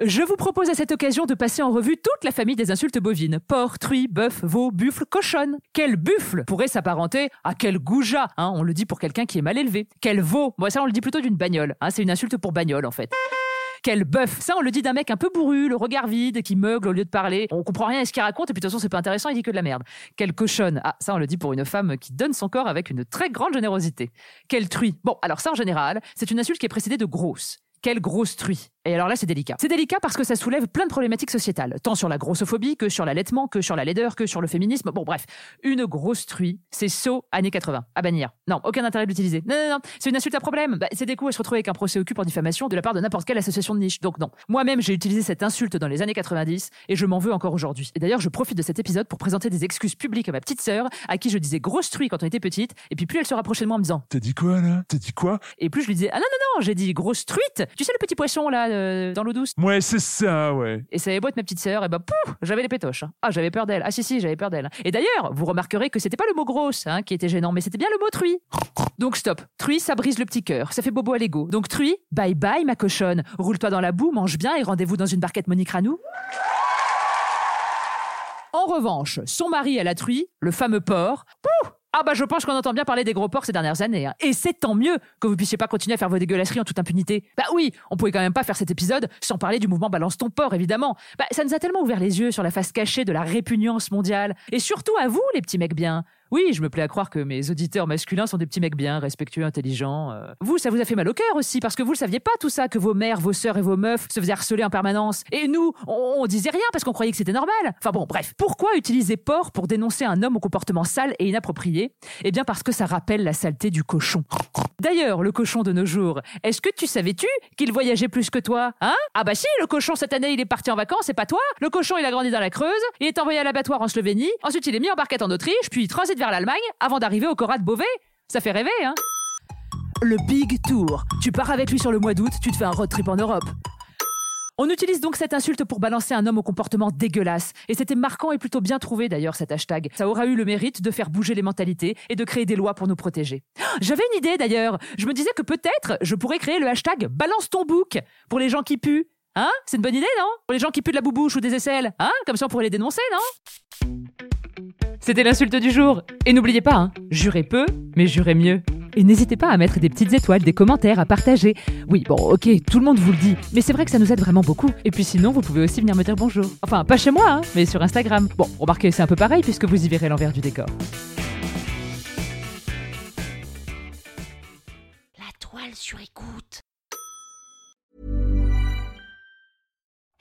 Je vous propose à cette occasion de passer en revue toute la famille des insultes bovines. Porc, truie, bœuf, veau, buffle, cochonne. Quel buffle pourrait s'apparenter à quel goujat hein, On le dit pour quelqu'un qui est mal élevé. Quel veau Bon, ça, on le dit plutôt d'une bagnole. Hein, c'est une insulte pour bagnole, en fait. Quel bœuf Ça, on le dit d'un mec un peu bourru, le regard vide, qui meugle au lieu de parler. On comprend rien à ce qu'il raconte, et puis de toute façon, c'est pas intéressant, il dit que de la merde. Quelle cochonne Ah, ça, on le dit pour une femme qui donne son corps avec une très grande générosité. Quelle truie Bon, alors ça, en général, c'est une insulte qui est précédée de grosse. Quelle grosse truie Et alors là, c'est délicat. C'est délicat parce que ça soulève plein de problématiques sociétales, tant sur la grossophobie que sur l'allaitement, que sur la laideur, que sur le féminisme. Bon, bref, une grosse truie, c'est saut années 80, à bannir. Non, aucun intérêt de l'utiliser. Non, non, non, c'est une insulte à problème. Bah, c'est des coups à se retrouver avec un procès au cul pour diffamation de la part de n'importe quelle association de niche. Donc non. Moi-même, j'ai utilisé cette insulte dans les années 90 et je m'en veux encore aujourd'hui. Et d'ailleurs, je profite de cet épisode pour présenter des excuses publiques à ma petite sœur, à qui je disais grosse truie quand on était petite, et puis plus elle se rapprochait de moi en me disant T'as dit quoi là? T'as dit quoi? Et plus je lui disais ah non non non j'ai dit grosse truite tu sais le petit poisson là euh, dans l'eau douce. Ouais, c'est ça, ouais. et ça avait beau être ma petite sœur et bah pouf j'avais les pétoches hein. ah j'avais peur d'elle. Ah si si j'avais peur d'elle. Et d'ailleurs vous remarquerez que c'était pas le mot grosse hein, qui était gênant mais c'était bien le mot truie. Donc stop. Truie ça brise le petit cœur. Ça fait bobo à l'ego. Donc truie bye bye ma cochonne. Roule-toi dans la boue mange bien et rendez-vous dans une barquette Monique Ranou. En revanche, son mari à la truie, le fameux porc, pouf ah bah je pense qu'on entend bien parler des gros porcs ces dernières années. hein. Et c'est tant mieux que vous puissiez pas continuer à faire vos dégueulasseries en toute impunité. Bah oui, on pouvait quand même pas faire cet épisode sans parler du mouvement Balance ton porc, évidemment. Bah ça nous a tellement ouvert les yeux sur la face cachée de la répugnance mondiale. Et surtout à vous, les petits mecs bien. Oui, je me plais à croire que mes auditeurs masculins sont des petits mecs bien, respectueux, intelligents. euh. Vous, ça vous a fait mal au cœur aussi, parce que vous le saviez pas tout ça, que vos mères, vos sœurs et vos meufs se faisaient harceler en permanence. Et nous, on, disait rien parce qu'on croyait que c'était normal. Enfin bon, bref. Pourquoi utiliser porc pour dénoncer un homme au comportement sale et inapproprié? Eh bien parce que ça rappelle la saleté du cochon. D'ailleurs, le cochon de nos jours, est-ce que tu savais-tu qu'il voyageait plus que toi Hein? Ah bah si, le cochon cette année il est parti en vacances, c'est pas toi Le cochon il a grandi dans la Creuse, il est envoyé à l'abattoir en Slovénie, ensuite il est mis en barquette en Autriche, puis il transite vers l'Allemagne avant d'arriver au Cora de Beauvais. Ça fait rêver, hein Le Big Tour. Tu pars avec lui sur le mois d'août, tu te fais un road trip en Europe. On utilise donc cette insulte pour balancer un homme au comportement dégueulasse. Et c'était marquant et plutôt bien trouvé d'ailleurs cet hashtag. Ça aura eu le mérite de faire bouger les mentalités et de créer des lois pour nous protéger. J'avais une idée d'ailleurs. Je me disais que peut-être je pourrais créer le hashtag balance ton bouc pour les gens qui puent. Hein? C'est une bonne idée, non? Pour les gens qui puent de la boubouche ou des aisselles. Hein? Comme ça on pourrait les dénoncer, non? C'était l'insulte du jour. Et n'oubliez pas, hein, jurez peu, mais jurez mieux. Et n'hésitez pas à mettre des petites étoiles, des commentaires, à partager. Oui, bon, ok, tout le monde vous le dit, mais c'est vrai que ça nous aide vraiment beaucoup. Et puis sinon, vous pouvez aussi venir me dire bonjour. Enfin, pas chez moi, hein, mais sur Instagram. Bon, remarquez, c'est un peu pareil puisque vous y verrez l'envers du décor. La toile sur écoute.